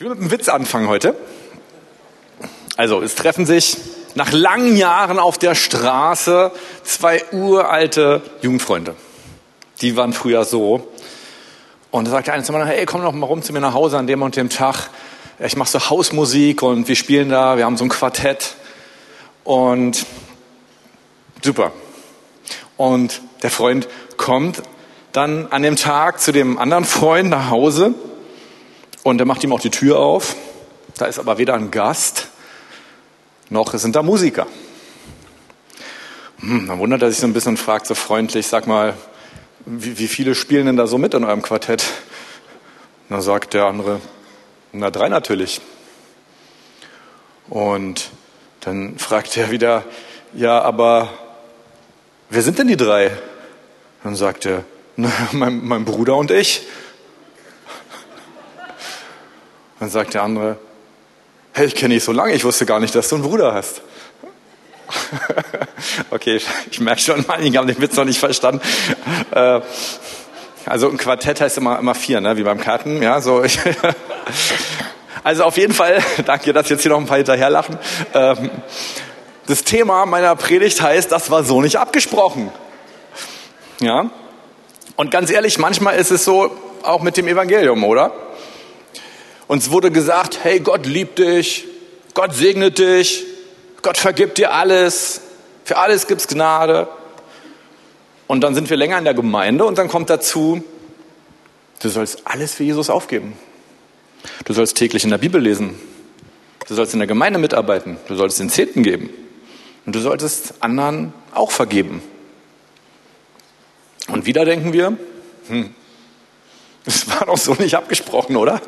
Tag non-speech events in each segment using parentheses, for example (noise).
Ich will mit einem Witz anfangen heute. Also, es treffen sich nach langen Jahren auf der Straße zwei uralte Jugendfreunde. Die waren früher so. Und da sagt der eine zum anderen, hey, komm doch mal rum zu mir nach Hause an dem und dem Tag. Ich mache so Hausmusik und wir spielen da, wir haben so ein Quartett. Und super. Und der Freund kommt dann an dem Tag zu dem anderen Freund nach Hause und er macht ihm auch die Tür auf. Da ist aber weder ein Gast, noch sind da Musiker. Hm, dann wundert er sich so ein bisschen und fragt so freundlich, sag mal, wie, wie viele spielen denn da so mit in eurem Quartett? Dann sagt der andere, na drei natürlich. Und dann fragt er wieder, ja, aber wer sind denn die drei? Dann sagt er, na, (laughs) mein, mein Bruder und ich. Dann sagt der andere, hey, ich kenne dich so lange, ich wusste gar nicht, dass du einen Bruder hast. (laughs) okay, ich merke schon, einige haben den Witz noch nicht verstanden. Äh, also ein Quartett heißt immer, immer vier, ne? wie beim Karten. Ja, so. (laughs) also auf jeden Fall, (laughs) danke, dass jetzt hier noch ein paar hinterherlachen. Ähm, das Thema meiner Predigt heißt, das war so nicht abgesprochen. Ja? Und ganz ehrlich, manchmal ist es so auch mit dem Evangelium, oder? Uns wurde gesagt, hey, Gott liebt dich, Gott segnet dich, Gott vergibt dir alles, für alles gibt's Gnade. Und dann sind wir länger in der Gemeinde und dann kommt dazu, du sollst alles für Jesus aufgeben. Du sollst täglich in der Bibel lesen. Du sollst in der Gemeinde mitarbeiten. Du sollst den Zehnten geben. Und du solltest anderen auch vergeben. Und wieder denken wir, hm, (laughs) das war doch so nicht abgesprochen, oder?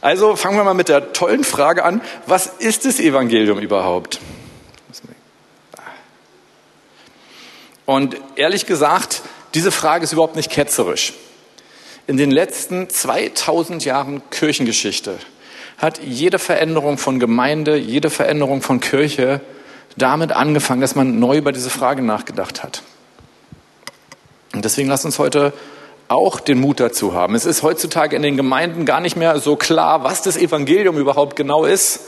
Also fangen wir mal mit der tollen Frage an, was ist das Evangelium überhaupt? Und ehrlich gesagt, diese Frage ist überhaupt nicht ketzerisch. In den letzten 2000 Jahren Kirchengeschichte hat jede Veränderung von Gemeinde, jede Veränderung von Kirche damit angefangen, dass man neu über diese Frage nachgedacht hat. Und deswegen lasst uns heute auch den Mut dazu haben. Es ist heutzutage in den Gemeinden gar nicht mehr so klar, was das Evangelium überhaupt genau ist.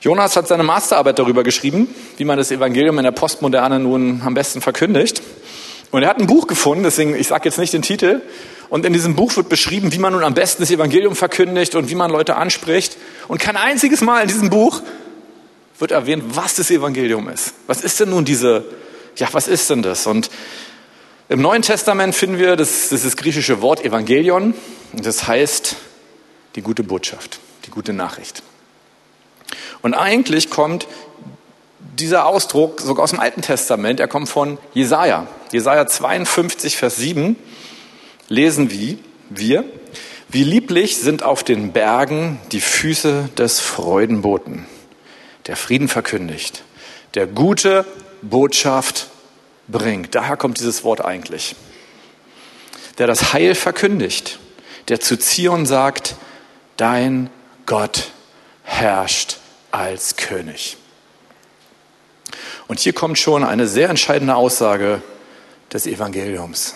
Jonas hat seine Masterarbeit darüber geschrieben, wie man das Evangelium in der Postmoderne nun am besten verkündigt. Und er hat ein Buch gefunden, deswegen, ich sage jetzt nicht den Titel. Und in diesem Buch wird beschrieben, wie man nun am besten das Evangelium verkündigt und wie man Leute anspricht. Und kein einziges Mal in diesem Buch wird erwähnt, was das Evangelium ist. Was ist denn nun diese, ja, was ist denn das? Und im Neuen Testament finden wir das, das, das griechische Wort Evangelion. Das heißt die gute Botschaft, die gute Nachricht. Und eigentlich kommt dieser Ausdruck sogar aus dem Alten Testament. Er kommt von Jesaja. Jesaja 52, Vers 7 lesen wie, wir, wie lieblich sind auf den Bergen die Füße des Freudenboten, der Frieden verkündigt, der gute Botschaft bringt. Daher kommt dieses Wort eigentlich. Der das Heil verkündigt, der zu Zion sagt, dein Gott herrscht als König. Und hier kommt schon eine sehr entscheidende Aussage des Evangeliums.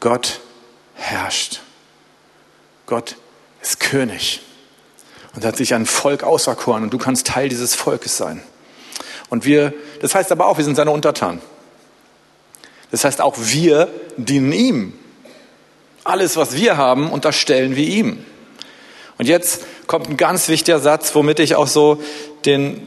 Gott herrscht. Gott ist König und hat sich ein Volk auserkoren und du kannst Teil dieses Volkes sein. Und wir, das heißt aber auch, wir sind seine Untertanen. Das heißt auch, wir dienen ihm. Alles, was wir haben, unterstellen wir ihm. Und jetzt kommt ein ganz wichtiger Satz, womit ich auch so den,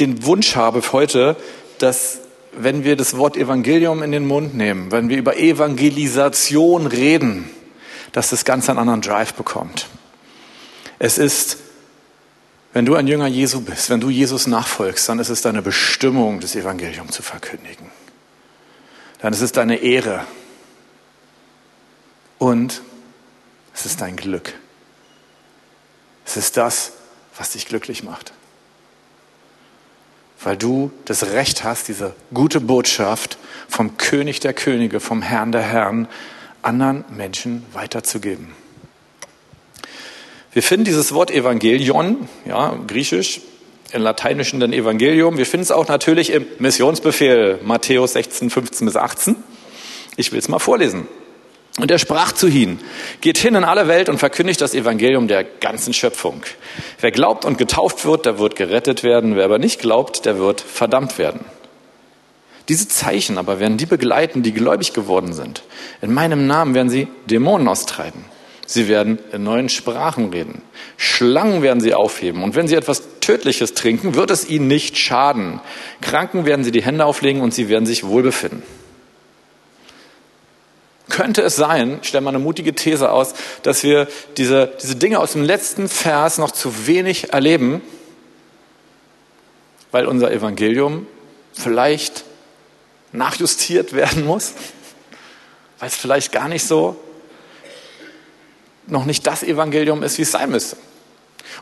den Wunsch habe heute, dass wenn wir das Wort Evangelium in den Mund nehmen, wenn wir über Evangelisation reden, dass das Ganze einen anderen Drive bekommt. Es ist wenn du ein Jünger Jesu bist, wenn du Jesus nachfolgst, dann ist es deine Bestimmung, das Evangelium zu verkündigen. Dann ist es deine Ehre. Und es ist dein Glück. Es ist das, was dich glücklich macht. Weil du das Recht hast, diese gute Botschaft vom König der Könige, vom Herrn der Herren anderen Menschen weiterzugeben. Wir finden dieses Wort Evangelion, ja, griechisch, im Lateinischen dann Evangelium. Wir finden es auch natürlich im Missionsbefehl Matthäus 16, 15 bis 18. Ich will es mal vorlesen. Und er sprach zu ihnen, geht hin in alle Welt und verkündigt das Evangelium der ganzen Schöpfung. Wer glaubt und getauft wird, der wird gerettet werden. Wer aber nicht glaubt, der wird verdammt werden. Diese Zeichen aber werden die begleiten, die gläubig geworden sind. In meinem Namen werden sie Dämonen austreiben. Sie werden in neuen Sprachen reden. Schlangen werden sie aufheben. Und wenn sie etwas Tödliches trinken, wird es ihnen nicht schaden. Kranken werden sie die Hände auflegen und sie werden sich wohlbefinden. Könnte es sein, ich stelle mal eine mutige These aus, dass wir diese, diese Dinge aus dem letzten Vers noch zu wenig erleben, weil unser Evangelium vielleicht nachjustiert (laughs) werden muss, weil es vielleicht gar nicht so, noch nicht das Evangelium ist, wie es sein müsste.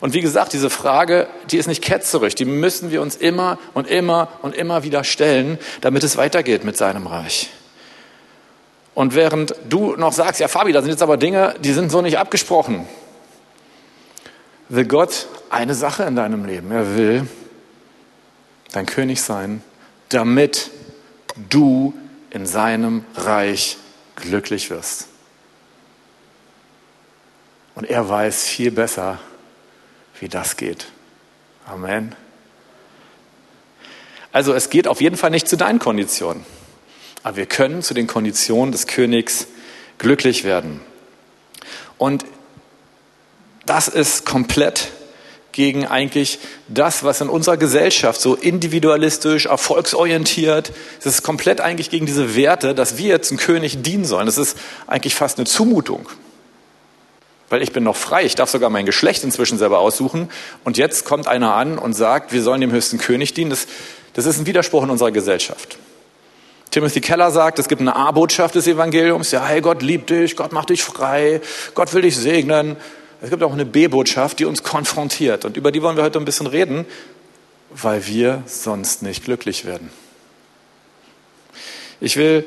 Und wie gesagt, diese Frage, die ist nicht ketzerisch, die müssen wir uns immer und immer und immer wieder stellen, damit es weitergeht mit seinem Reich. Und während du noch sagst, ja Fabi, da sind jetzt aber Dinge, die sind so nicht abgesprochen, will Gott eine Sache in deinem Leben. Er will dein König sein, damit du in seinem Reich glücklich wirst. Und er weiß viel besser, wie das geht. Amen. Also es geht auf jeden Fall nicht zu deinen Konditionen. Aber wir können zu den Konditionen des Königs glücklich werden. Und das ist komplett gegen eigentlich das, was in unserer Gesellschaft so individualistisch, erfolgsorientiert, es ist komplett eigentlich gegen diese Werte, dass wir jetzt einem König dienen sollen. Das ist eigentlich fast eine Zumutung. Weil ich bin noch frei, ich darf sogar mein Geschlecht inzwischen selber aussuchen. Und jetzt kommt einer an und sagt, wir sollen dem höchsten König dienen. Das, das ist ein Widerspruch in unserer Gesellschaft. Timothy Keller sagt, es gibt eine A-Botschaft des Evangeliums. Ja, hey, Gott liebt dich, Gott macht dich frei, Gott will dich segnen. Es gibt auch eine B-Botschaft, die uns konfrontiert. Und über die wollen wir heute ein bisschen reden, weil wir sonst nicht glücklich werden. Ich will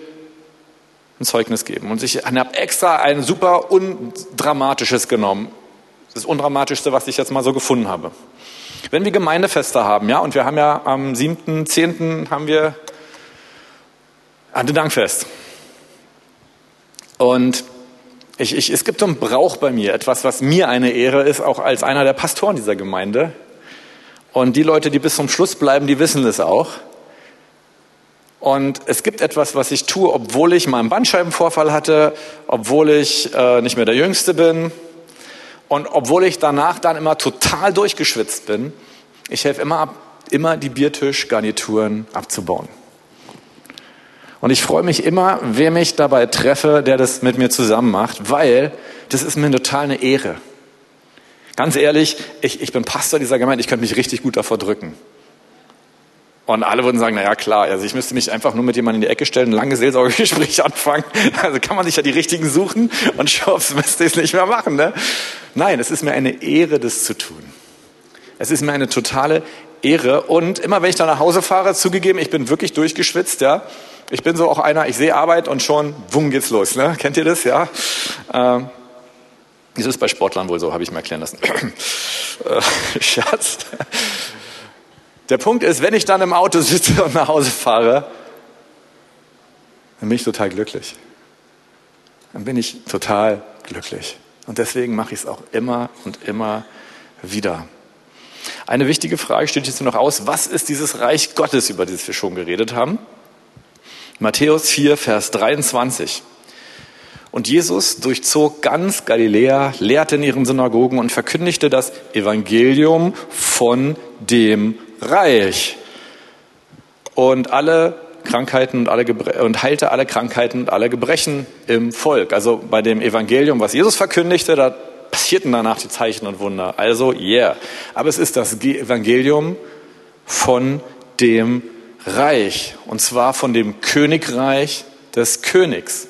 ein Zeugnis geben. Und ich habe extra ein super undramatisches genommen. Das Undramatischste, was ich jetzt mal so gefunden habe. Wenn wir Gemeindefeste haben, ja, und wir haben ja am 7.10. haben wir Erntedankfest. Und ich, ich, es gibt so einen Brauch bei mir, etwas, was mir eine Ehre ist, auch als einer der Pastoren dieser Gemeinde. Und die Leute, die bis zum Schluss bleiben, die wissen es auch. Und es gibt etwas, was ich tue, obwohl ich mal einen Bandscheibenvorfall hatte, obwohl ich äh, nicht mehr der Jüngste bin und obwohl ich danach dann immer total durchgeschwitzt bin. Ich helfe immer, ab, immer die Biertischgarnituren abzubauen. Und ich freue mich immer, wer mich dabei treffe, der das mit mir zusammen macht, weil das ist mir total eine Ehre. Ganz ehrlich, ich, ich bin Pastor dieser Gemeinde, ich könnte mich richtig gut davor drücken. Und alle würden sagen, na ja, klar, also ich müsste mich einfach nur mit jemandem in die Ecke stellen, ein langes Seelsorgegespräch (laughs) anfangen. Also kann man sich ja die richtigen suchen und Shops müsste ich es nicht mehr machen. Ne? Nein, es ist mir eine Ehre, das zu tun. Es ist mir eine totale Ehre. Und immer wenn ich da nach Hause fahre, zugegeben, ich bin wirklich durchgeschwitzt, ja, ich bin so auch einer, ich sehe Arbeit und schon, wumm, geht's los. Ne? Kennt ihr das? Ja. Ähm, das ist bei Sportlern wohl so, habe ich mir erklären lassen. (clears throat) äh, (laughs) Schatz. Der Punkt ist, wenn ich dann im Auto sitze und nach Hause fahre, dann bin ich total glücklich. Dann bin ich total glücklich. Und deswegen mache ich es auch immer und immer wieder. Eine wichtige Frage steht jetzt noch aus. Was ist dieses Reich Gottes, über das wir schon geredet haben? Matthäus 4, Vers 23. Und Jesus durchzog ganz Galiläa, lehrte in ihren Synagogen und verkündigte das Evangelium von dem Reich. Und alle Krankheiten und, alle Gebre und heilte alle Krankheiten und alle Gebrechen im Volk. Also bei dem Evangelium, was Jesus verkündigte, da passierten danach die Zeichen und Wunder. Also, yeah. Aber es ist das Evangelium von dem Reich, und zwar von dem Königreich des Königs.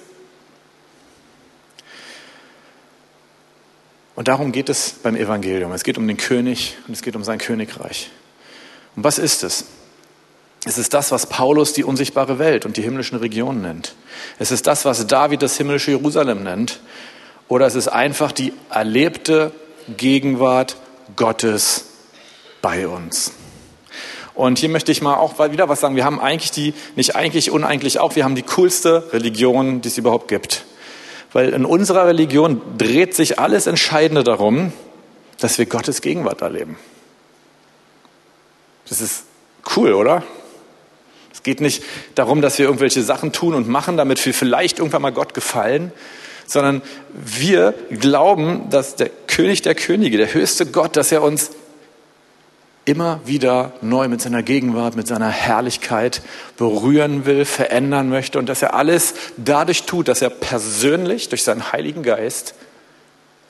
Und darum geht es beim Evangelium. Es geht um den König und es geht um sein Königreich. Und was ist es? Es ist das, was Paulus die unsichtbare Welt und die himmlischen Regionen nennt. Es ist das, was David das himmlische Jerusalem nennt. Oder es ist einfach die erlebte Gegenwart Gottes bei uns. Und hier möchte ich mal auch wieder was sagen. Wir haben eigentlich die, nicht eigentlich, uneigentlich auch, wir haben die coolste Religion, die es überhaupt gibt. Weil in unserer Religion dreht sich alles Entscheidende darum, dass wir Gottes Gegenwart erleben. Das ist cool, oder? Es geht nicht darum, dass wir irgendwelche Sachen tun und machen, damit wir vielleicht irgendwann mal Gott gefallen, sondern wir glauben, dass der König der Könige, der höchste Gott, dass er uns immer wieder neu mit seiner Gegenwart, mit seiner Herrlichkeit berühren will, verändern möchte und dass er alles dadurch tut, dass er persönlich durch seinen Heiligen Geist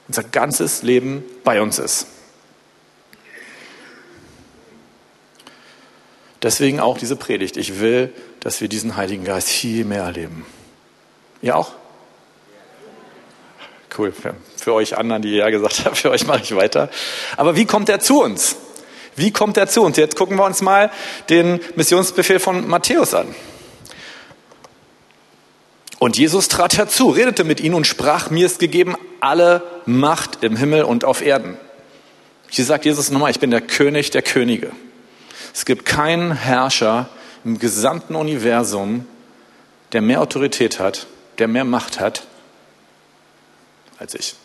unser ganzes Leben bei uns ist. Deswegen auch diese Predigt. Ich will, dass wir diesen Heiligen Geist viel mehr erleben. Ihr auch? Cool. Für, für euch anderen, die ja gesagt haben, (laughs) für euch mache ich weiter. Aber wie kommt er zu uns? Wie kommt er zu uns? Jetzt gucken wir uns mal den Missionsbefehl von Matthäus an. Und Jesus trat herzu, redete mit ihnen und sprach, mir ist gegeben alle Macht im Himmel und auf Erden. Hier sagt Jesus nochmal, ich bin der König der Könige. Es gibt keinen Herrscher im gesamten Universum, der mehr Autorität hat, der mehr Macht hat als ich.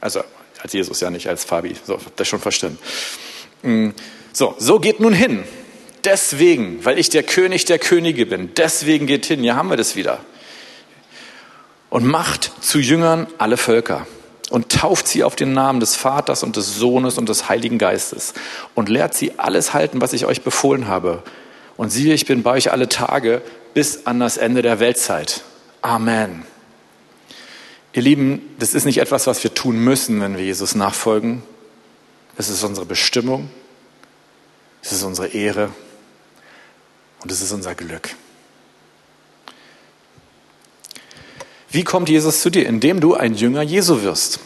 Also als Jesus, ja nicht als Fabi. So, habt ihr schon verstanden. Mm, so, so geht nun hin. Deswegen, weil ich der König der Könige bin, deswegen geht hin. Hier haben wir das wieder. Und macht zu Jüngern alle Völker und tauft sie auf den Namen des Vaters und des Sohnes und des Heiligen Geistes und lehrt sie alles halten, was ich euch befohlen habe. Und siehe, ich bin bei euch alle Tage bis an das Ende der Weltzeit. Amen. Ihr Lieben, das ist nicht etwas, was wir tun müssen, wenn wir Jesus nachfolgen. Es ist unsere Bestimmung, es ist unsere Ehre und es ist unser Glück. Wie kommt Jesus zu dir? Indem du ein Jünger Jesu wirst.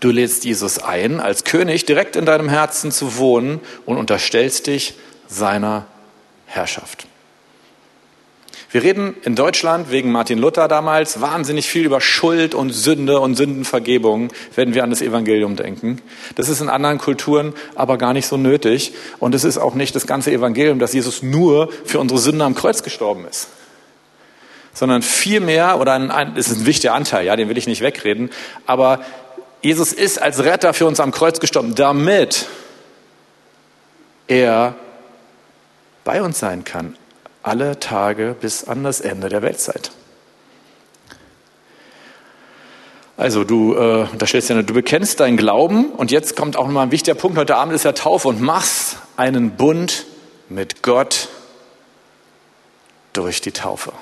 Du lädst Jesus ein, als König direkt in deinem Herzen zu wohnen und unterstellst dich seiner Herrschaft. Wir reden in Deutschland wegen Martin Luther damals wahnsinnig viel über Schuld und Sünde und Sündenvergebung, wenn wir an das Evangelium denken. Das ist in anderen Kulturen aber gar nicht so nötig. Und es ist auch nicht das ganze Evangelium, dass Jesus nur für unsere Sünde am Kreuz gestorben ist. Sondern vielmehr, oder ein, ein, ist ein wichtiger Anteil, ja, den will ich nicht wegreden, aber Jesus ist als Retter für uns am Kreuz gestorben, damit er bei uns sein kann, alle Tage bis an das Ende der Weltzeit. Also du, äh, da stellst du ja, du bekennst deinen Glauben und jetzt kommt auch nochmal ein wichtiger Punkt. Heute Abend ist ja Taufe und machst einen Bund mit Gott durch die Taufe.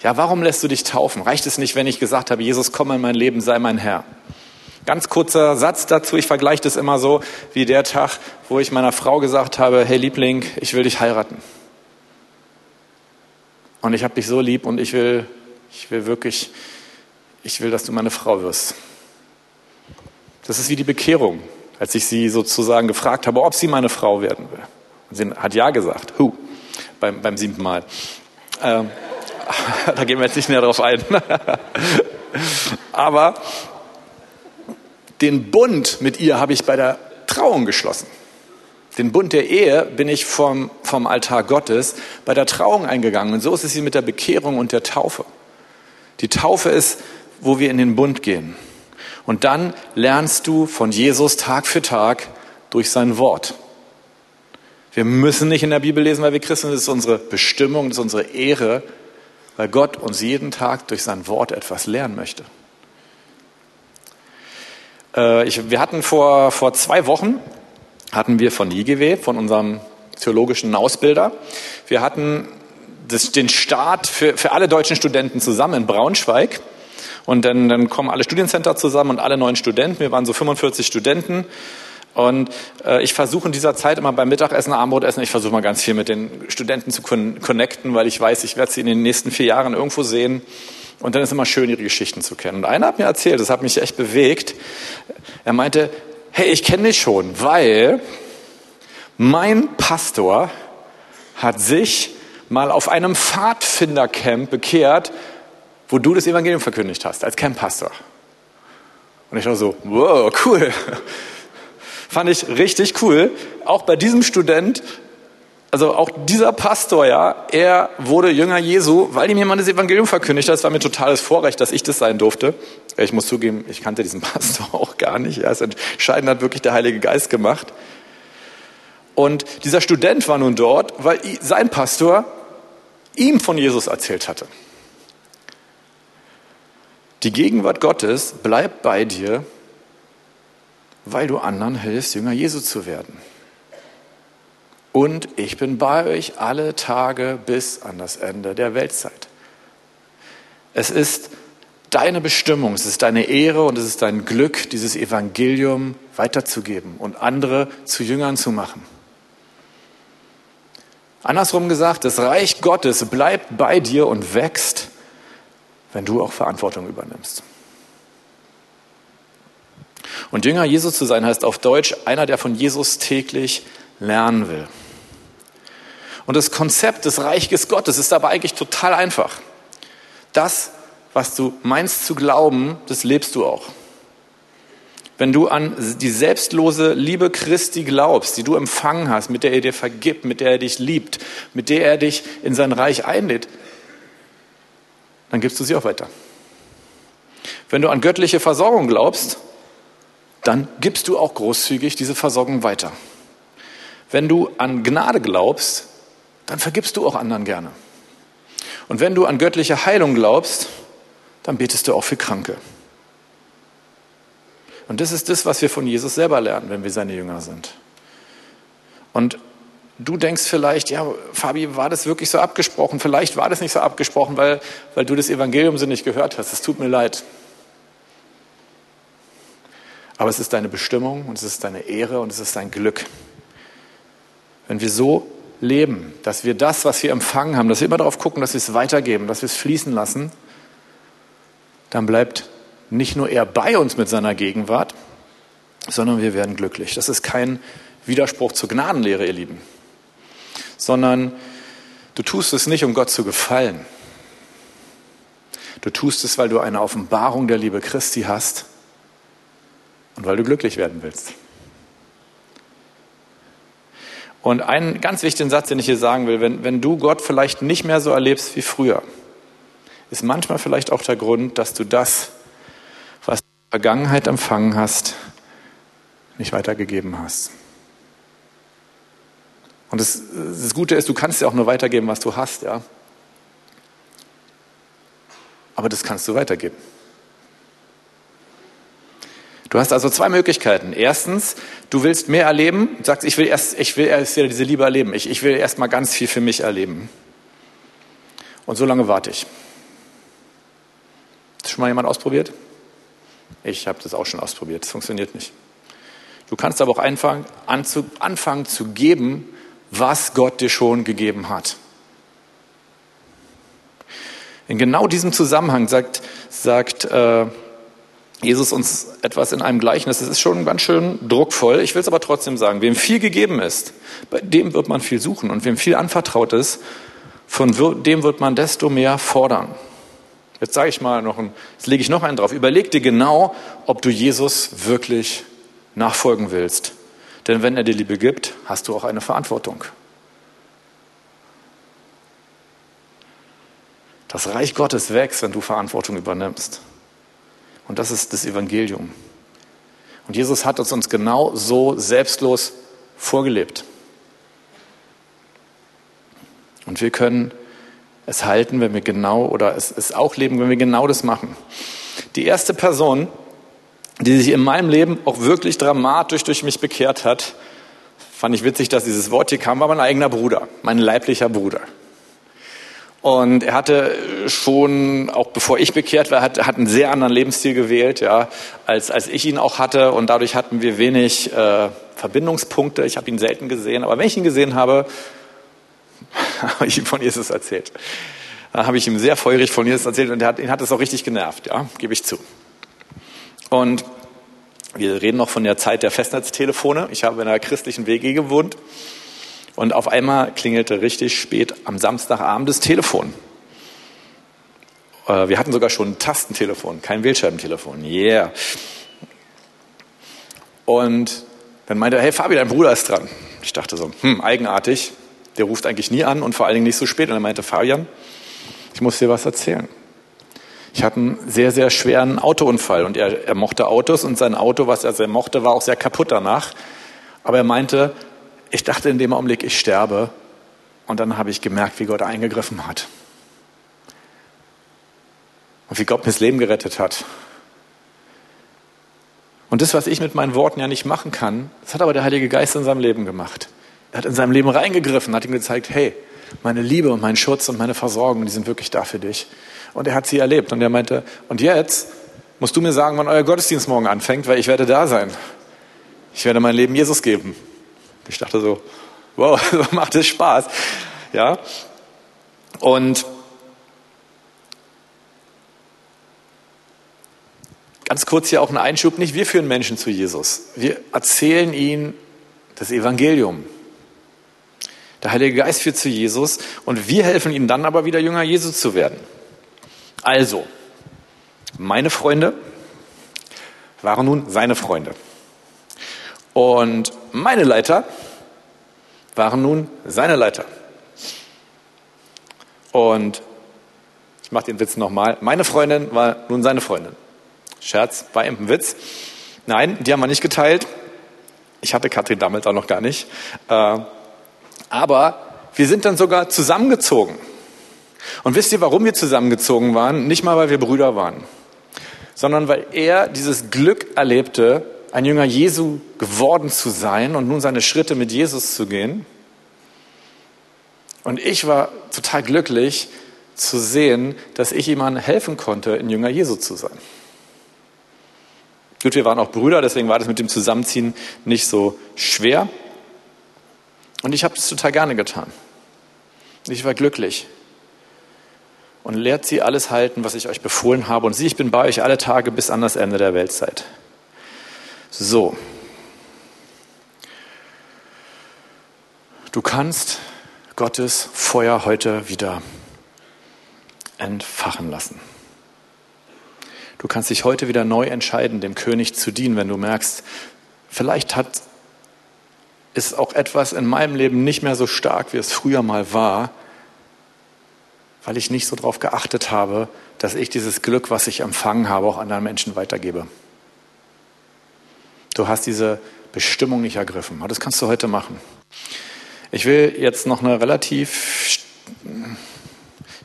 Ja, warum lässt du dich taufen? Reicht es nicht, wenn ich gesagt habe, Jesus, komm in mein Leben, sei mein Herr? Ganz kurzer Satz dazu. Ich vergleiche das immer so wie der Tag, wo ich meiner Frau gesagt habe, hey Liebling, ich will dich heiraten. Und ich habe dich so lieb und ich will, ich will wirklich, ich will, dass du meine Frau wirst. Das ist wie die Bekehrung, als ich sie sozusagen gefragt habe, ob sie meine Frau werden will. Und sie hat ja gesagt, hu, beim, beim siebten Mal. Ähm, (laughs) da gehen wir jetzt nicht näher drauf ein. (laughs) Aber den Bund mit ihr habe ich bei der Trauung geschlossen. Den Bund der Ehe bin ich vom, vom Altar Gottes bei der Trauung eingegangen. Und so ist es hier mit der Bekehrung und der Taufe. Die Taufe ist, wo wir in den Bund gehen. Und dann lernst du von Jesus Tag für Tag durch sein Wort. Wir müssen nicht in der Bibel lesen, weil wir Christen sind. Das ist unsere Bestimmung, das ist unsere Ehre, weil Gott uns jeden Tag durch sein Wort etwas lernen möchte. Äh, ich, wir hatten vor, vor zwei Wochen hatten wir von IGW, von unserem theologischen Ausbilder. Wir hatten das, den Start für, für alle deutschen Studenten zusammen in Braunschweig. Und dann, dann kommen alle Studiencenter zusammen und alle neuen Studenten. Wir waren so 45 Studenten. Und äh, ich versuche in dieser Zeit immer beim Mittagessen, Abendbrotessen, ich versuche mal ganz viel mit den Studenten zu connecten, weil ich weiß, ich werde sie in den nächsten vier Jahren irgendwo sehen. Und dann ist immer schön, ihre Geschichten zu kennen. Und einer hat mir erzählt, das hat mich echt bewegt. Er meinte, hey, ich kenne dich schon, weil mein Pastor hat sich mal auf einem Pfadfindercamp bekehrt, wo du das Evangelium verkündigt hast, als Camppastor. Und ich war so, wow, cool. Fand ich richtig cool. Auch bei diesem Student also auch dieser Pastor, ja, er wurde Jünger Jesu, weil ihm jemand das Evangelium verkündigt hat. Das war mir totales Vorrecht, dass ich das sein durfte. Ich muss zugeben, ich kannte diesen (laughs) Pastor auch gar nicht. Ja, das Entscheidende hat wirklich der Heilige Geist gemacht. Und dieser Student war nun dort, weil sein Pastor ihm von Jesus erzählt hatte. Die Gegenwart Gottes bleibt bei dir, weil du anderen hilfst, Jünger Jesu zu werden und ich bin bei euch alle Tage bis an das Ende der Weltzeit. Es ist deine Bestimmung, es ist deine Ehre und es ist dein Glück, dieses Evangelium weiterzugeben und andere zu Jüngern zu machen. Andersrum gesagt, das Reich Gottes bleibt bei dir und wächst, wenn du auch Verantwortung übernimmst. Und Jünger Jesus zu sein heißt auf Deutsch einer, der von Jesus täglich lernen will. Und das Konzept des Reiches Gottes ist aber eigentlich total einfach. Das, was du meinst zu glauben, das lebst du auch. Wenn du an die selbstlose Liebe Christi glaubst, die du empfangen hast, mit der er dir vergibt, mit der er dich liebt, mit der er dich in sein Reich einlädt, dann gibst du sie auch weiter. Wenn du an göttliche Versorgung glaubst, dann gibst du auch großzügig diese Versorgung weiter. Wenn du an Gnade glaubst, dann vergibst du auch anderen gerne. Und wenn du an göttliche Heilung glaubst, dann betest du auch für Kranke. Und das ist das, was wir von Jesus selber lernen, wenn wir seine Jünger sind. Und du denkst vielleicht, ja, Fabi, war das wirklich so abgesprochen? Vielleicht war das nicht so abgesprochen, weil, weil du das Evangelium so nicht gehört hast. Es tut mir leid. Aber es ist deine Bestimmung und es ist deine Ehre und es ist dein Glück. Wenn wir so leben, dass wir das, was wir empfangen haben, dass wir immer darauf gucken, dass wir es weitergeben, dass wir es fließen lassen, dann bleibt nicht nur er bei uns mit seiner Gegenwart, sondern wir werden glücklich. Das ist kein Widerspruch zur Gnadenlehre, ihr Lieben, sondern du tust es nicht, um Gott zu gefallen. Du tust es, weil du eine Offenbarung der Liebe Christi hast und weil du glücklich werden willst. Und einen ganz wichtigen Satz, den ich hier sagen will, wenn, wenn du Gott vielleicht nicht mehr so erlebst wie früher, ist manchmal vielleicht auch der Grund, dass du das, was du in der Vergangenheit empfangen hast, nicht weitergegeben hast. Und das, das Gute ist, du kannst ja auch nur weitergeben, was du hast, ja. Aber das kannst du weitergeben. Du hast also zwei Möglichkeiten. Erstens, du willst mehr erleben, sagst, ich will erst, ich will erst wieder diese Liebe erleben. Ich, ich will erst mal ganz viel für mich erleben. Und so lange warte ich. Hat schon mal jemand ausprobiert? Ich habe das auch schon ausprobiert. Das funktioniert nicht. Du kannst aber auch anfangen, anfangen zu geben, was Gott dir schon gegeben hat. In genau diesem Zusammenhang sagt, sagt äh, Jesus uns etwas in einem Gleichnis. Das ist schon ganz schön druckvoll. Ich will es aber trotzdem sagen. Wem viel gegeben ist, bei dem wird man viel suchen. Und wem viel anvertraut ist, von dem wird man desto mehr fordern. Jetzt sage ich mal noch, ein, jetzt lege ich noch einen drauf. Überleg dir genau, ob du Jesus wirklich nachfolgen willst. Denn wenn er dir Liebe gibt, hast du auch eine Verantwortung. Das Reich Gottes wächst, wenn du Verantwortung übernimmst. Und das ist das Evangelium. Und Jesus hat es uns genau so selbstlos vorgelebt. Und wir können es halten, wenn wir genau, oder es, es auch leben, wenn wir genau das machen. Die erste Person, die sich in meinem Leben auch wirklich dramatisch durch mich bekehrt hat, fand ich witzig, dass dieses Wort hier kam, war mein eigener Bruder, mein leiblicher Bruder. Und er hatte schon, auch bevor ich bekehrt war, hat, hat einen sehr anderen Lebensstil gewählt, ja, als, als ich ihn auch hatte. Und dadurch hatten wir wenig äh, Verbindungspunkte. Ich habe ihn selten gesehen. Aber wenn ich ihn gesehen habe, (laughs) habe ich ihm von Jesus erzählt. Da habe ich ihm sehr feurig von Jesus erzählt und er hat, ihn hat es auch richtig genervt, ja, gebe ich zu. Und wir reden noch von der Zeit der Festnetztelefone. Ich habe in einer christlichen WG gewohnt und auf einmal klingelte richtig spät am Samstagabend das Telefon. Äh, wir hatten sogar schon ein Tastentelefon, kein Wählscheibentelefon. Yeah. Und dann meinte er, hey Fabi, dein Bruder ist dran. Ich dachte so, hm, eigenartig. Der ruft eigentlich nie an und vor allen Dingen nicht so spät. Und er meinte, Fabian, ich muss dir was erzählen. Ich hatte einen sehr, sehr schweren Autounfall und er, er mochte Autos und sein Auto, was er sehr mochte, war auch sehr kaputt danach. Aber er meinte, ich dachte in dem Augenblick, ich sterbe. Und dann habe ich gemerkt, wie Gott eingegriffen hat. Und wie Gott mir das Leben gerettet hat. Und das, was ich mit meinen Worten ja nicht machen kann, das hat aber der Heilige Geist in seinem Leben gemacht. Er hat in seinem Leben reingegriffen, hat ihm gezeigt, hey, meine Liebe und mein Schutz und meine Versorgung, die sind wirklich da für dich. Und er hat sie erlebt. Und er meinte, und jetzt musst du mir sagen, wann euer Gottesdienst morgen anfängt, weil ich werde da sein. Ich werde mein Leben Jesus geben. Ich dachte so, wow, (laughs) macht es Spaß. Ja. Und ganz kurz hier auch ein Einschub, nicht wir führen Menschen zu Jesus. Wir erzählen ihnen das Evangelium. Der Heilige Geist führt zu Jesus und wir helfen ihnen dann aber wieder Jünger Jesus zu werden. Also, meine Freunde waren nun seine Freunde. Und meine Leiter waren nun seine Leiter. Und ich mache den Witz nochmal. Meine Freundin war nun seine Freundin. Scherz, war eben ein Witz. Nein, die haben wir nicht geteilt. Ich hatte Katrin damals auch noch gar nicht. Äh, aber wir sind dann sogar zusammengezogen. Und wisst ihr, warum wir zusammengezogen waren? Nicht mal, weil wir Brüder waren, sondern weil er dieses Glück erlebte, ein Jünger Jesu geworden zu sein und nun seine Schritte mit Jesus zu gehen. Und ich war total glücklich zu sehen, dass ich jemandem helfen konnte, ein Jünger Jesu zu sein. Gut, wir waren auch Brüder, deswegen war das mit dem Zusammenziehen nicht so schwer. Und ich habe das total gerne getan. Ich war glücklich. Und lehrt sie alles halten, was ich euch befohlen habe. Und sieh, ich bin bei euch alle Tage bis an das Ende der Weltzeit. So. Du kannst Gottes Feuer heute wieder entfachen lassen. Du kannst dich heute wieder neu entscheiden, dem König zu dienen, wenn du merkst, vielleicht hat ist auch etwas in meinem Leben nicht mehr so stark, wie es früher mal war, weil ich nicht so darauf geachtet habe, dass ich dieses Glück, was ich empfangen habe, auch anderen Menschen weitergebe. Du hast diese Bestimmung nicht ergriffen. Das kannst du heute machen. Ich will jetzt noch eine relativ,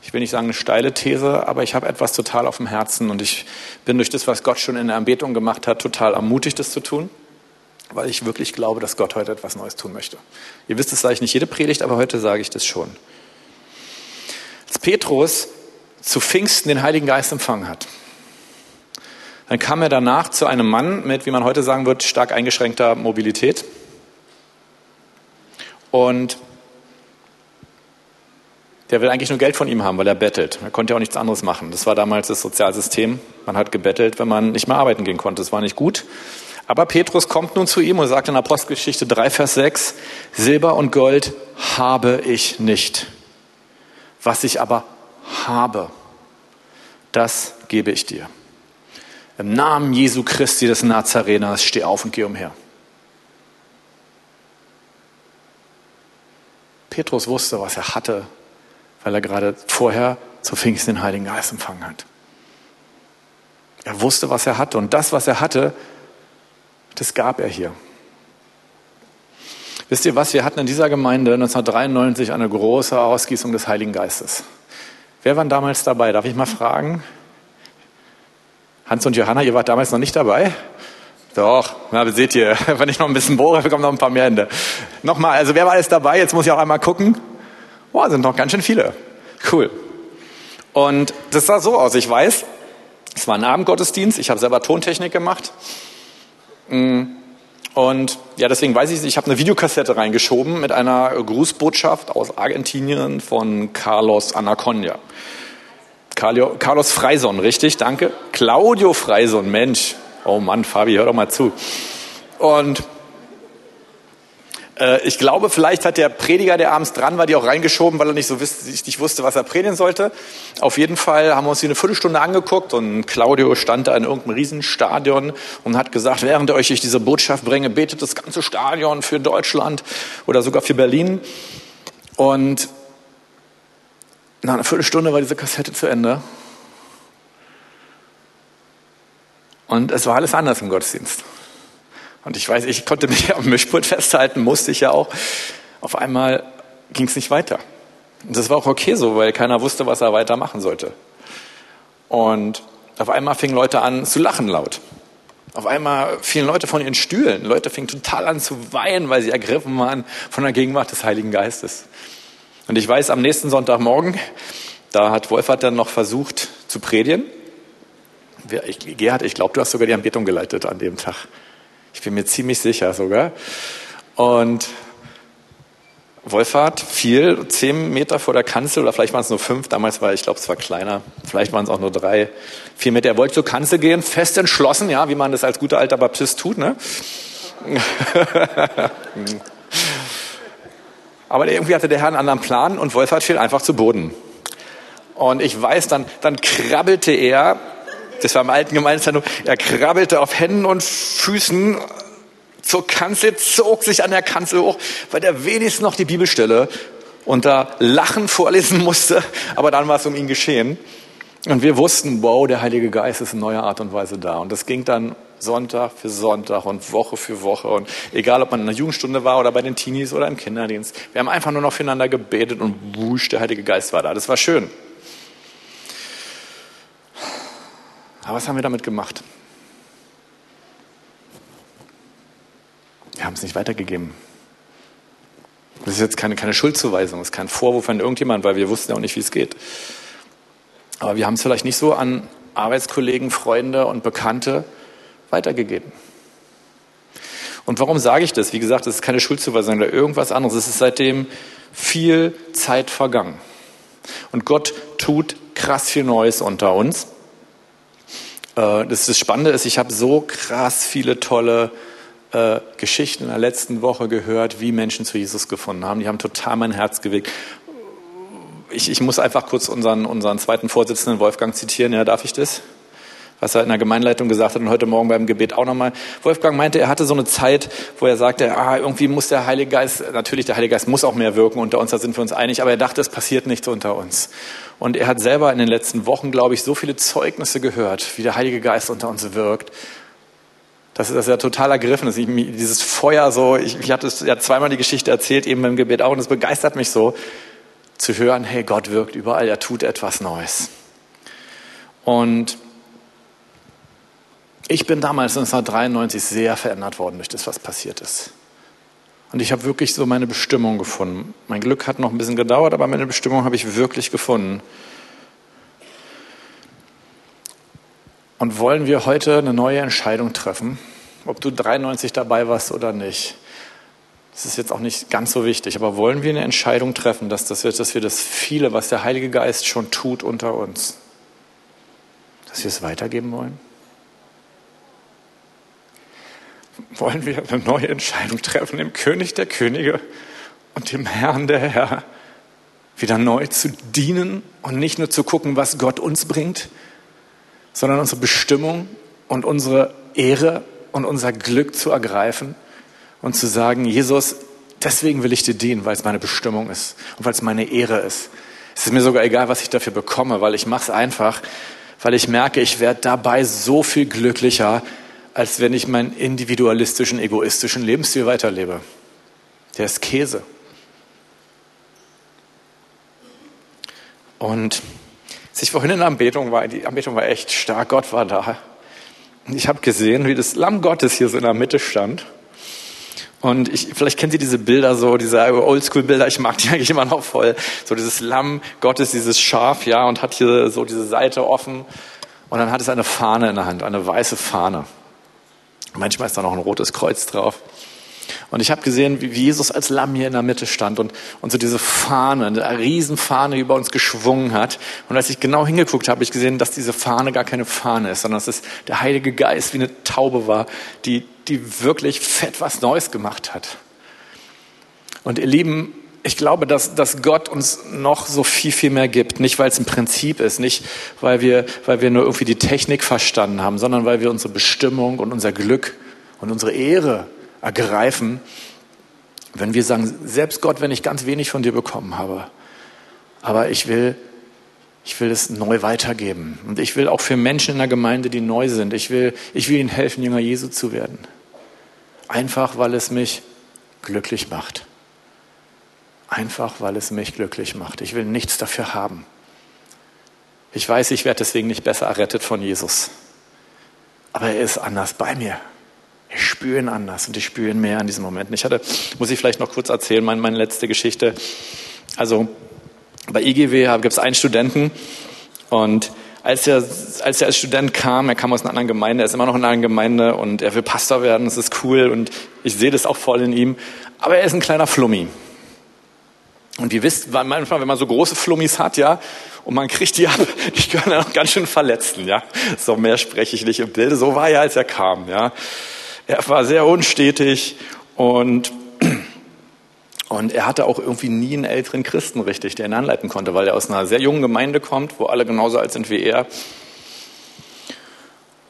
ich will nicht sagen eine steile These, aber ich habe etwas total auf dem Herzen und ich bin durch das, was Gott schon in der Anbetung gemacht hat, total ermutigt, das zu tun weil ich wirklich glaube, dass Gott heute etwas Neues tun möchte. Ihr wisst, das sage ich nicht jede Predigt, aber heute sage ich das schon. Als Petrus zu Pfingsten den Heiligen Geist empfangen hat, dann kam er danach zu einem Mann mit, wie man heute sagen wird, stark eingeschränkter Mobilität. Und der will eigentlich nur Geld von ihm haben, weil er bettelt. Er konnte ja auch nichts anderes machen. Das war damals das Sozialsystem. Man hat gebettelt, wenn man nicht mehr arbeiten gehen konnte. Das war nicht gut. Aber Petrus kommt nun zu ihm und sagt in Apostelgeschichte 3, Vers 6, Silber und Gold habe ich nicht. Was ich aber habe, das gebe ich dir. Im Namen Jesu Christi des Nazareners steh auf und geh umher. Petrus wusste, was er hatte, weil er gerade vorher zu Pfingsten den Heiligen Geist empfangen hat. Er wusste, was er hatte und das, was er hatte, das gab er hier. Wisst ihr was? Wir hatten in dieser Gemeinde 1993 eine große Ausgießung des Heiligen Geistes. Wer war damals dabei? Darf ich mal fragen? Hans und Johanna, ihr wart damals noch nicht dabei? Doch, na, seht ihr, (laughs) wenn ich noch ein bisschen bohre, bekommen noch ein paar mehr Hände. Nochmal, also wer war alles dabei? Jetzt muss ich auch einmal gucken. Boah, sind noch ganz schön viele. Cool. Und das sah so aus, ich weiß, es war ein Abendgottesdienst, ich habe selber Tontechnik gemacht. Mm. Und ja, deswegen weiß ich, ich habe eine Videokassette reingeschoben mit einer Grußbotschaft aus Argentinien von Carlos Anacondia. Carlos Freison, richtig, danke. Claudio Freison, Mensch. Oh Mann, Fabi, hör doch mal zu. Und äh, ich glaube, vielleicht hat der Prediger, der abends dran war, die auch reingeschoben, weil er nicht so nicht wusste, was er predigen sollte. Auf jeden Fall haben wir uns die eine Viertelstunde angeguckt und Claudio stand da in irgendeinem Riesenstadion und hat gesagt, während euch ich diese Botschaft bringe, betet das ganze Stadion für Deutschland oder sogar für Berlin. Und nach einer Viertelstunde war diese Kassette zu Ende. Und es war alles anders im Gottesdienst. Und ich weiß, ich konnte mich am Mischpult festhalten, musste ich ja auch. Auf einmal ging es nicht weiter. Und das war auch okay so, weil keiner wusste, was er weitermachen sollte. Und auf einmal fingen Leute an zu lachen laut. Auf einmal fielen Leute von ihren Stühlen. Leute fingen total an zu weinen, weil sie ergriffen waren von der Gegenwart des Heiligen Geistes. Und ich weiß, am nächsten Sonntagmorgen, da hat Wolfert dann noch versucht zu predigen. Gerhard, ich glaube, du hast sogar die Anbetung geleitet an dem Tag. Ich bin mir ziemlich sicher sogar. Und Wolfhard fiel zehn Meter vor der Kanzel oder vielleicht waren es nur fünf, damals war ich glaube es war kleiner, vielleicht waren es auch nur drei, vier Meter. Er wollte zur Kanzel gehen, fest entschlossen, ja, wie man das als guter alter Baptist tut, ne? (laughs) Aber irgendwie hatte der Herr einen anderen Plan und Wolfhard fiel einfach zu Boden. Und ich weiß, dann, dann krabbelte er, das war im alten Gemeindezentrum, er krabbelte auf Händen und Füßen zur Kanzel, zog sich an der Kanzel hoch, weil er wenigstens noch die Bibelstelle unter Lachen vorlesen musste, aber dann war es um ihn geschehen. Und wir wussten, wow, der Heilige Geist ist in neuer Art und Weise da. Und das ging dann Sonntag für Sonntag und Woche für Woche. Und egal, ob man in der Jugendstunde war oder bei den Teenies oder im Kinderdienst, wir haben einfach nur noch füreinander gebetet und wusch, der Heilige Geist war da. Das war schön. Aber was haben wir damit gemacht? Wir haben es nicht weitergegeben. Das ist jetzt keine, keine Schuldzuweisung, das ist kein Vorwurf an irgendjemand, weil wir wussten ja auch nicht, wie es geht. Aber wir haben es vielleicht nicht so an Arbeitskollegen, Freunde und Bekannte weitergegeben. Und warum sage ich das? Wie gesagt, das ist keine Schuldzuweisung oder irgendwas anderes. Es ist seitdem viel Zeit vergangen. Und Gott tut krass viel Neues unter uns. Äh, das, das Spannende ist, ich habe so krass viele tolle äh, Geschichten in der letzten Woche gehört, wie Menschen zu Jesus gefunden haben. Die haben total mein Herz gewegt. Ich, ich muss einfach kurz unseren, unseren zweiten Vorsitzenden Wolfgang zitieren. Ja, darf ich das? was er in der Gemeinleitung gesagt hat und heute Morgen beim Gebet auch nochmal. Wolfgang meinte, er hatte so eine Zeit, wo er sagte, ah, irgendwie muss der Heilige Geist, natürlich der Heilige Geist muss auch mehr wirken unter uns, da sind wir uns einig, aber er dachte, es passiert nichts unter uns. Und er hat selber in den letzten Wochen, glaube ich, so viele Zeugnisse gehört, wie der Heilige Geist unter uns wirkt das ja total ergriffen ist. Ich, dieses Feuer so, ich, ich hatte ja zweimal die Geschichte erzählt, eben beim Gebet auch, und es begeistert mich so, zu hören, hey, Gott wirkt überall, er tut etwas Neues. Und ich bin damals 1993 sehr verändert worden durch das, was passiert ist. Und ich habe wirklich so meine Bestimmung gefunden. Mein Glück hat noch ein bisschen gedauert, aber meine Bestimmung habe ich wirklich gefunden. Und wollen wir heute eine neue Entscheidung treffen, ob du 93 dabei warst oder nicht? Das ist jetzt auch nicht ganz so wichtig, aber wollen wir eine Entscheidung treffen, dass, das, dass wir das viele, was der Heilige Geist schon tut unter uns, dass wir es weitergeben wollen? Wollen wir eine neue Entscheidung treffen, dem König der Könige und dem Herrn der Herr wieder neu zu dienen und nicht nur zu gucken, was Gott uns bringt, sondern unsere Bestimmung und unsere Ehre und unser Glück zu ergreifen und zu sagen, Jesus, deswegen will ich dir dienen, weil es meine Bestimmung ist und weil es meine Ehre ist. Es ist mir sogar egal, was ich dafür bekomme, weil ich mache es einfach, weil ich merke, ich werde dabei so viel glücklicher, als wenn ich meinen individualistischen, egoistischen Lebensstil weiterlebe. Der ist Käse. Und als ich vorhin in der Anbetung war, die Anbetung war echt stark, Gott war da. Und ich habe gesehen, wie das Lamm Gottes hier so in der Mitte stand. Und ich, vielleicht kennt ihr diese Bilder so, diese Oldschool-Bilder, ich mag die (laughs) eigentlich immer noch voll. So dieses Lamm Gottes, dieses Schaf, ja, und hat hier so diese Seite offen. Und dann hat es eine Fahne in der Hand, eine weiße Fahne. Manchmal ist da noch ein rotes Kreuz drauf. Und ich habe gesehen, wie Jesus als Lamm hier in der Mitte stand und, und so diese Fahne, eine Riesenfahne über uns geschwungen hat. Und als ich genau hingeguckt habe, habe ich gesehen, dass diese Fahne gar keine Fahne ist, sondern dass es der Heilige Geist wie eine Taube war, die, die wirklich fett was Neues gemacht hat. Und ihr Lieben, ich glaube, dass, dass Gott uns noch so viel, viel mehr gibt. Nicht, weil es ein Prinzip ist, nicht, weil wir, weil wir nur irgendwie die Technik verstanden haben, sondern weil wir unsere Bestimmung und unser Glück und unsere Ehre ergreifen Wenn wir sagen, selbst Gott, wenn ich ganz wenig von dir bekommen habe, aber ich will, ich will es neu weitergeben. Und ich will auch für Menschen in der Gemeinde, die neu sind, ich will, ich will ihnen helfen, Jünger Jesu zu werden. Einfach, weil es mich glücklich macht. Einfach, weil es mich glücklich macht. Ich will nichts dafür haben. Ich weiß, ich werde deswegen nicht besser errettet von Jesus. Aber er ist anders bei mir. Ich spüre ihn anders und ich spüre ihn mehr in diesen Momenten. Ich hatte, muss ich vielleicht noch kurz erzählen, meine, meine letzte Geschichte. Also bei IGW gibt es einen Studenten und als er, als er als Student kam, er kam aus einer anderen Gemeinde, er ist immer noch in einer anderen Gemeinde und er will Pastor werden, das ist cool und ich sehe das auch voll in ihm. Aber er ist ein kleiner Flummi. Und ihr wisst, manchmal, wenn man so große Flummis hat, ja, und man kriegt die ab, (laughs) die können dann auch ganz schön verletzen, ja. So mehr spreche ich nicht im Bilde. So war er, als er kam, ja. Er war sehr unstetig und, und er hatte auch irgendwie nie einen älteren Christen richtig, der ihn anleiten konnte, weil er aus einer sehr jungen Gemeinde kommt, wo alle genauso alt sind wie er.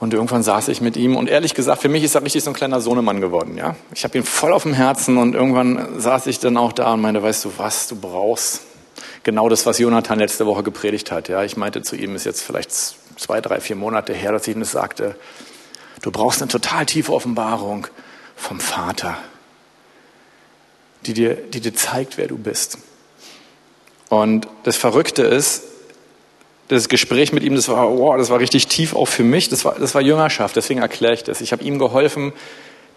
Und irgendwann saß ich mit ihm und ehrlich gesagt, für mich ist er richtig so ein kleiner Sohnemann geworden. Ja? Ich habe ihn voll auf dem Herzen und irgendwann saß ich dann auch da und meinte, weißt du was, du brauchst genau das, was Jonathan letzte Woche gepredigt hat. Ja? Ich meinte zu ihm, ist jetzt vielleicht zwei, drei, vier Monate her, dass ich ihm das sagte, du brauchst eine total tiefe Offenbarung vom Vater, die dir, die dir zeigt, wer du bist. Und das Verrückte ist, das Gespräch mit ihm, das war, wow, das war richtig tief auch für mich. Das war, das war Jüngerschaft, deswegen erkläre ich das. Ich habe ihm geholfen,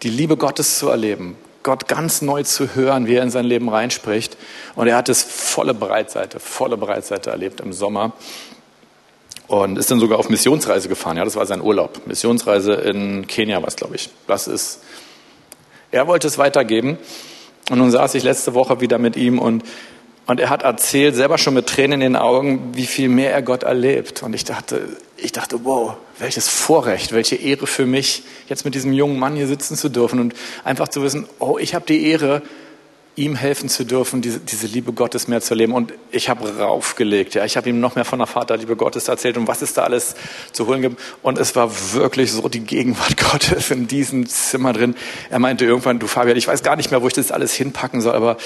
die Liebe Gottes zu erleben, Gott ganz neu zu hören, wie er in sein Leben reinspricht. Und er hat es volle Breitseite, volle Breitseite erlebt im Sommer. Und ist dann sogar auf Missionsreise gefahren. Ja, das war sein Urlaub. Missionsreise in Kenia war es, glaube ich. Das ist, er wollte es weitergeben. Und nun saß ich letzte Woche wieder mit ihm und und er hat erzählt, selber schon mit Tränen in den Augen, wie viel mehr er Gott erlebt. Und ich dachte, ich dachte, wow, welches Vorrecht, welche Ehre für mich, jetzt mit diesem jungen Mann hier sitzen zu dürfen und einfach zu wissen, oh, ich habe die Ehre, ihm helfen zu dürfen, diese, diese Liebe Gottes mehr zu erleben. Und ich habe raufgelegt, ja, ich habe ihm noch mehr von der Vaterliebe Gottes erzählt und was es da alles zu holen gibt. Und es war wirklich so die Gegenwart (laughs) Gottes in diesem Zimmer drin. Er meinte irgendwann, du Fabian, ich weiß gar nicht mehr, wo ich das alles hinpacken soll, aber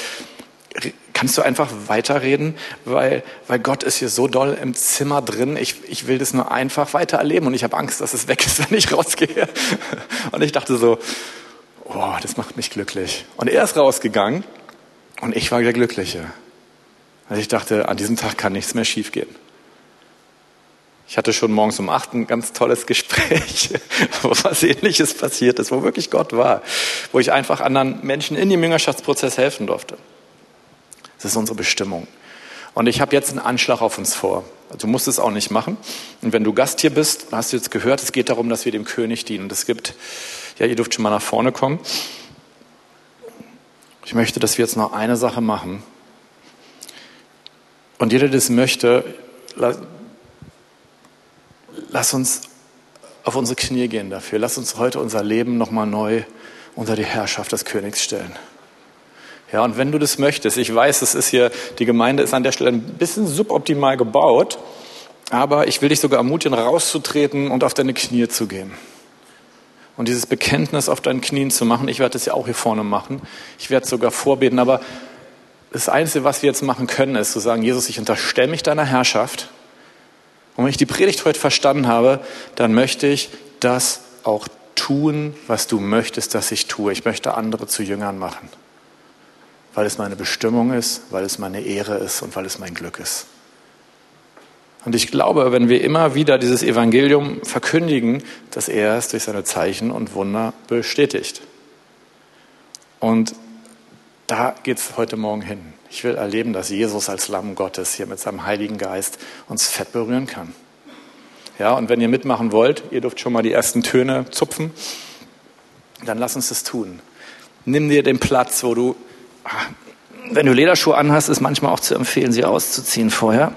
kannst du einfach weiterreden, weil, weil Gott ist hier so doll im Zimmer drin. Ich, ich will das nur einfach weiter erleben und ich habe Angst, dass es (laughs) weg ist, wenn ich rausgehe. Und ich dachte so, oh, das macht mich glücklich. Und er ist rausgegangen und ich war der Glückliche. Also ich dachte, an diesem Tag kann nichts mehr schiefgehen. Ich hatte schon morgens um acht ein ganz tolles (laughs) Gespräch, wo was ähnliches passiert ist, wo wirklich Gott war, wo ich einfach anderen Menschen in dem Jüngerschaftsprozess helfen durfte. Das ist unsere Bestimmung. Und ich habe jetzt einen Anschlag auf uns vor. Du musst es auch nicht machen. Und wenn du Gast hier bist, hast du jetzt gehört, es geht darum, dass wir dem König dienen. Es gibt, ja, ihr dürft schon mal nach vorne kommen. Ich möchte, dass wir jetzt noch eine Sache machen. Und jeder, der das möchte, lass, lass uns auf unsere Knie gehen dafür. Lass uns heute unser Leben nochmal neu unter die Herrschaft des Königs stellen. Ja, und wenn du das möchtest, ich weiß, es ist hier, die Gemeinde ist an der Stelle ein bisschen suboptimal gebaut, aber ich will dich sogar ermutigen, rauszutreten und auf deine Knie zu gehen. Und dieses Bekenntnis auf deinen Knien zu machen, ich werde das ja auch hier vorne machen. Ich werde sogar vorbeten, aber das Einzige, was wir jetzt machen können, ist zu sagen, Jesus, ich unterstelle mich deiner Herrschaft. Und wenn ich die Predigt heute verstanden habe, dann möchte ich das auch tun, was du möchtest, dass ich tue. Ich möchte andere zu Jüngern machen weil es meine Bestimmung ist, weil es meine Ehre ist und weil es mein Glück ist. Und ich glaube, wenn wir immer wieder dieses Evangelium verkündigen, dass er es durch seine Zeichen und Wunder bestätigt. Und da geht es heute Morgen hin. Ich will erleben, dass Jesus als Lamm Gottes hier mit seinem Heiligen Geist uns fett berühren kann. Ja, und wenn ihr mitmachen wollt, ihr dürft schon mal die ersten Töne zupfen, dann lass uns das tun. Nimm dir den Platz, wo du wenn du Lederschuhe anhast, ist manchmal auch zu empfehlen, sie auszuziehen vorher.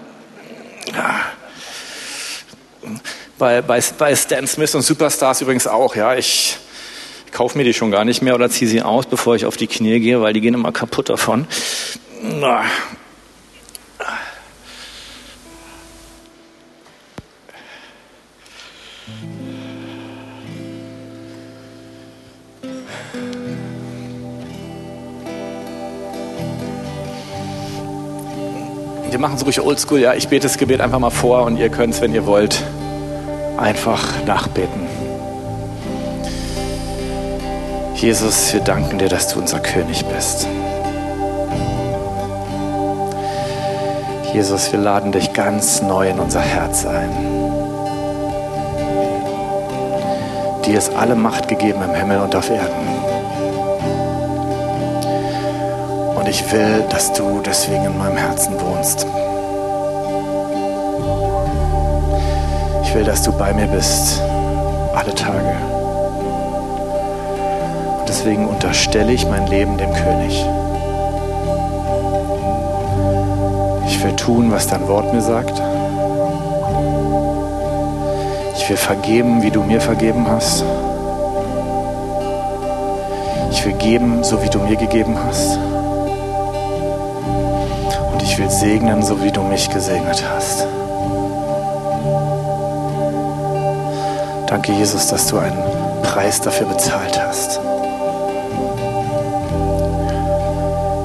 Bei, bei, bei Stan Smith und Superstars übrigens auch, ja. Ich kaufe mir die schon gar nicht mehr oder ziehe sie aus, bevor ich auf die Knie gehe, weil die gehen immer kaputt davon. Wir machen es ruhig oldschool, ja. Ich bete das Gebet einfach mal vor und ihr könnt es, wenn ihr wollt, einfach nachbeten. Jesus, wir danken dir, dass du unser König bist. Jesus, wir laden dich ganz neu in unser Herz ein. Dir ist alle Macht gegeben im Himmel und auf Erden. Ich will, dass du deswegen in meinem Herzen wohnst. Ich will, dass du bei mir bist, alle Tage. Und deswegen unterstelle ich mein Leben dem König. Ich will tun, was dein Wort mir sagt. Ich will vergeben, wie du mir vergeben hast. Ich will geben, so wie du mir gegeben hast. Ich will segnen, so wie du mich gesegnet hast. Danke, Jesus, dass du einen Preis dafür bezahlt hast.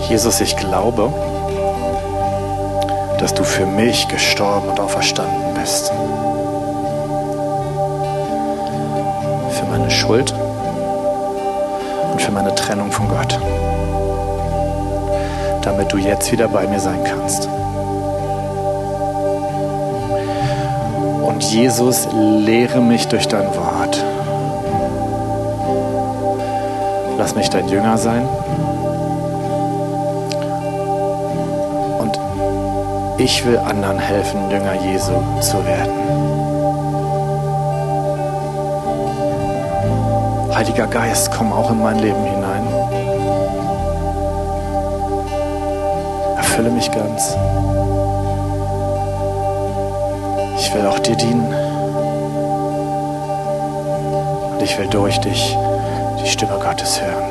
Jesus, ich glaube, dass du für mich gestorben und auferstanden bist. Für meine Schuld und für meine Trennung von Gott. Damit du jetzt wieder bei mir sein kannst. Und Jesus, lehre mich durch dein Wort. Lass mich dein Jünger sein. Ich will anderen helfen, Jünger Jesu zu werden. Heiliger Geist, komm auch in mein Leben hinein. Erfülle mich ganz. Ich will auch dir dienen. Und ich will durch dich die Stimme Gottes hören.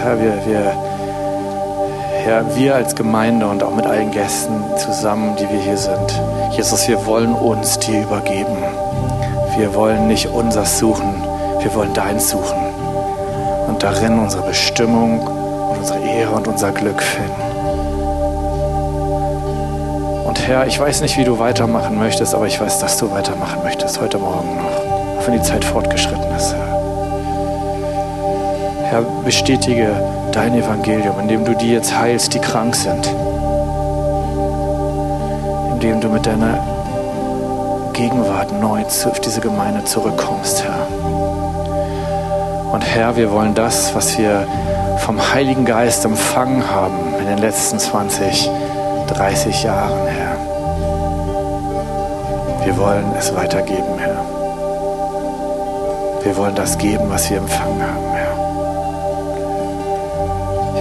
Herr, wir, wir, Herr, wir als Gemeinde und auch mit allen Gästen zusammen, die wir hier sind, Jesus, wir wollen uns dir übergeben. Wir wollen nicht unseres suchen, wir wollen deins suchen und darin unsere Bestimmung und unsere Ehre und unser Glück finden. Und Herr, ich weiß nicht, wie du weitermachen möchtest, aber ich weiß, dass du weitermachen möchtest heute Morgen noch, auch wenn die Zeit fortgeschritten ist, Herr. Herr, bestätige dein Evangelium, indem du die jetzt heilst, die krank sind. Indem du mit deiner Gegenwart neu auf diese Gemeinde zurückkommst, Herr. Und Herr, wir wollen das, was wir vom Heiligen Geist empfangen haben in den letzten 20, 30 Jahren, Herr. Wir wollen es weitergeben, Herr. Wir wollen das geben, was wir empfangen haben, Herr.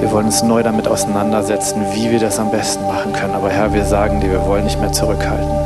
Wir wollen uns neu damit auseinandersetzen, wie wir das am besten machen können. Aber Herr, wir sagen dir, wir wollen nicht mehr zurückhalten.